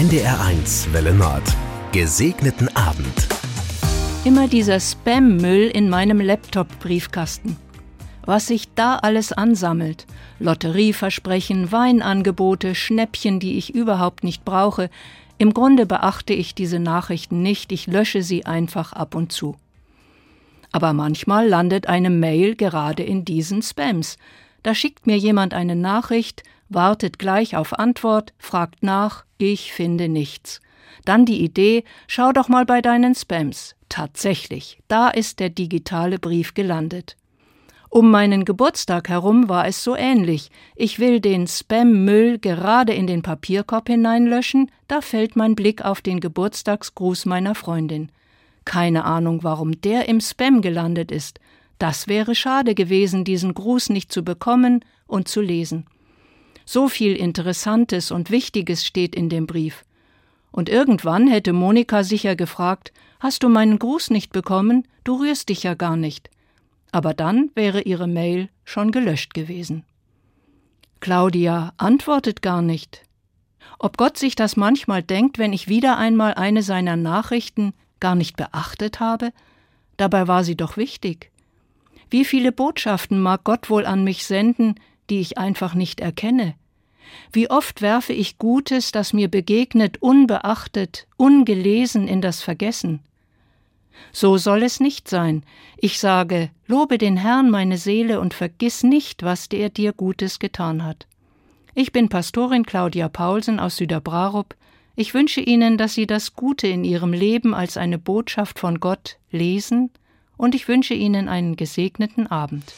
NDR1 Welle Nord. Gesegneten Abend. Immer dieser Spam-Müll in meinem Laptop-Briefkasten. Was sich da alles ansammelt. Lotterieversprechen, Weinangebote, Schnäppchen, die ich überhaupt nicht brauche. Im Grunde beachte ich diese Nachrichten nicht, ich lösche sie einfach ab und zu. Aber manchmal landet eine Mail gerade in diesen Spams. Da schickt mir jemand eine Nachricht, wartet gleich auf Antwort, fragt nach, ich finde nichts. Dann die Idee, schau doch mal bei deinen Spams. Tatsächlich, da ist der digitale Brief gelandet. Um meinen Geburtstag herum war es so ähnlich. Ich will den Spam-Müll gerade in den Papierkorb hineinlöschen, da fällt mein Blick auf den Geburtstagsgruß meiner Freundin. Keine Ahnung, warum der im Spam gelandet ist. Das wäre schade gewesen, diesen Gruß nicht zu bekommen und zu lesen. So viel Interessantes und Wichtiges steht in dem Brief. Und irgendwann hätte Monika sicher gefragt, Hast du meinen Gruß nicht bekommen? Du rührst dich ja gar nicht. Aber dann wäre ihre Mail schon gelöscht gewesen. Claudia antwortet gar nicht. Ob Gott sich das manchmal denkt, wenn ich wieder einmal eine seiner Nachrichten gar nicht beachtet habe? Dabei war sie doch wichtig. Wie viele Botschaften mag Gott wohl an mich senden, die ich einfach nicht erkenne? Wie oft werfe ich Gutes, das mir begegnet, unbeachtet, ungelesen in das Vergessen? So soll es nicht sein. Ich sage, lobe den Herrn meine Seele und vergiss nicht, was der dir Gutes getan hat. Ich bin Pastorin Claudia Paulsen aus Süderbrarup. Ich wünsche Ihnen, dass Sie das Gute in Ihrem Leben als eine Botschaft von Gott lesen, und ich wünsche Ihnen einen gesegneten Abend.